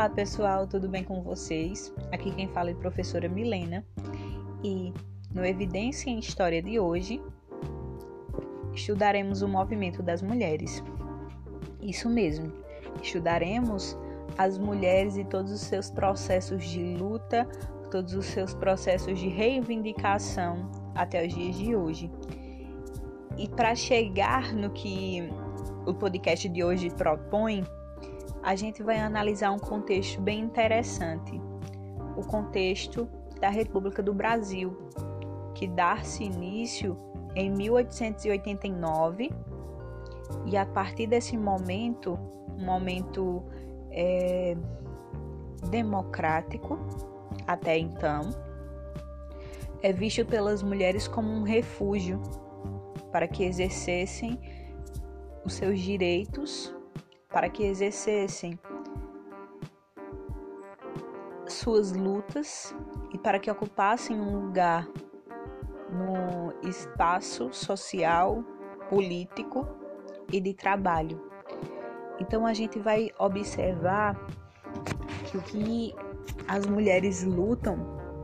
Olá pessoal, tudo bem com vocês? Aqui quem fala é a professora Milena e no Evidência em História de hoje estudaremos o movimento das mulheres. Isso mesmo, estudaremos as mulheres e todos os seus processos de luta, todos os seus processos de reivindicação até os dias de hoje. E para chegar no que o podcast de hoje propõe, a gente vai analisar um contexto bem interessante, o contexto da República do Brasil, que dá-se início em 1889 e a partir desse momento, um momento é, democrático até então, é visto pelas mulheres como um refúgio para que exercessem os seus direitos para que exercessem suas lutas e para que ocupassem um lugar no espaço social, político e de trabalho. Então a gente vai observar que o que as mulheres lutam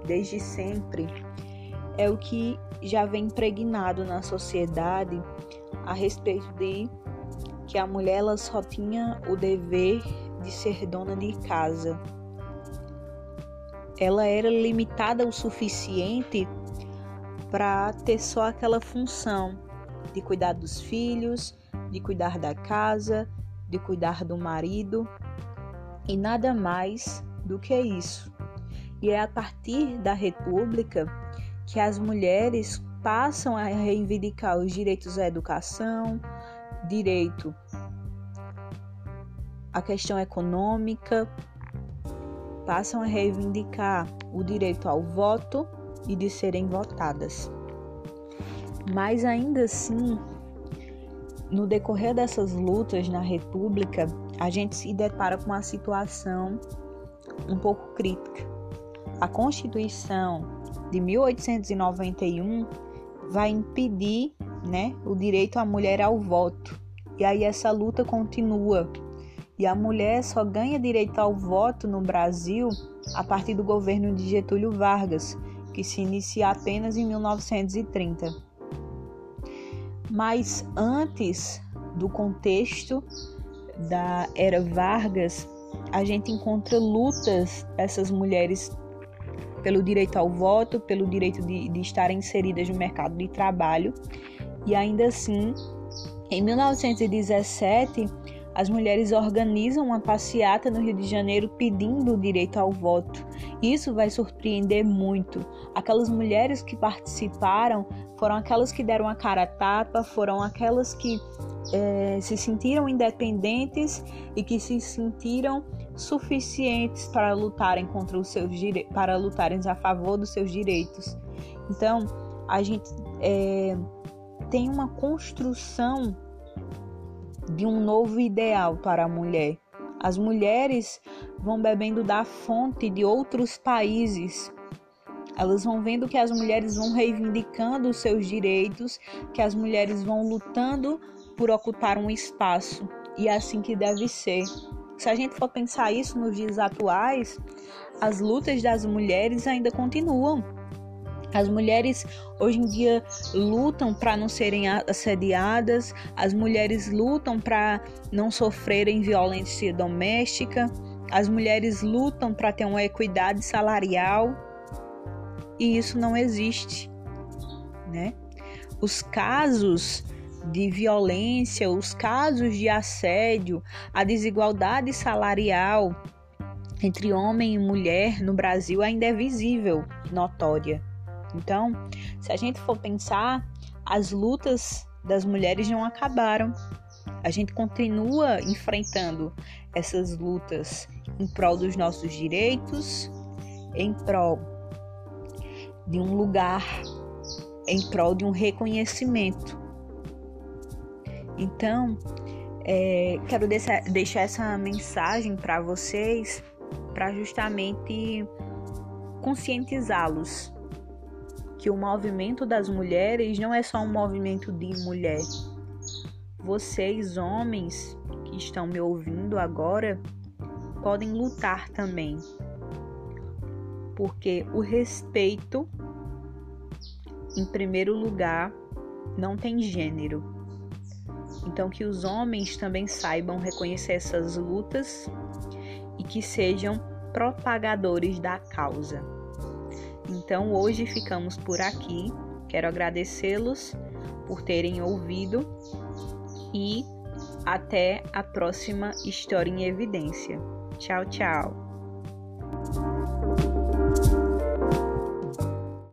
desde sempre é o que já vem impregnado na sociedade a respeito de que a mulher ela só tinha o dever de ser dona de casa. Ela era limitada o suficiente para ter só aquela função de cuidar dos filhos, de cuidar da casa, de cuidar do marido e nada mais do que isso. E é a partir da República que as mulheres passam a reivindicar os direitos à educação, direito à questão econômica, passam a reivindicar o direito ao voto e de serem votadas. Mas ainda assim, no decorrer dessas lutas na República, a gente se depara com uma situação um pouco crítica. A Constituição de 1891 vai impedir né, o direito à mulher ao voto. E aí essa luta continua. E a mulher só ganha direito ao voto no Brasil a partir do governo de Getúlio Vargas, que se inicia apenas em 1930. Mas antes do contexto da era Vargas, a gente encontra lutas dessas mulheres pelo direito ao voto, pelo direito de, de estar inseridas no mercado de trabalho. E ainda assim, em 1917, as mulheres organizam uma passeata no Rio de Janeiro pedindo o direito ao voto. Isso vai surpreender muito. Aquelas mulheres que participaram foram aquelas que deram a cara a tapa, foram aquelas que é, se sentiram independentes e que se sentiram suficientes para lutarem contra os seus direitos, para lutarem a favor dos seus direitos. Então, a gente é, tem uma construção de um novo ideal para a mulher. As mulheres vão bebendo da fonte de outros países. Elas vão vendo que as mulheres vão reivindicando os seus direitos, que as mulheres vão lutando por ocupar um espaço. E é assim que deve ser. Se a gente for pensar isso nos dias atuais, as lutas das mulheres ainda continuam. As mulheres hoje em dia lutam para não serem assediadas, as mulheres lutam para não sofrerem violência doméstica, as mulheres lutam para ter uma equidade salarial e isso não existe, né? Os casos de violência, os casos de assédio, a desigualdade salarial entre homem e mulher no Brasil ainda é visível, notória. Então, se a gente for pensar, as lutas das mulheres não acabaram. A gente continua enfrentando essas lutas em prol dos nossos direitos, em prol de um lugar, em prol de um reconhecimento então, é, quero deixar essa mensagem para vocês para justamente conscientizá-los que o movimento das mulheres não é só um movimento de mulher. Vocês, homens que estão me ouvindo agora, podem lutar também. Porque o respeito, em primeiro lugar, não tem gênero. Então, que os homens também saibam reconhecer essas lutas e que sejam propagadores da causa. Então, hoje ficamos por aqui. Quero agradecê-los por terem ouvido e até a próxima História em Evidência. Tchau, tchau!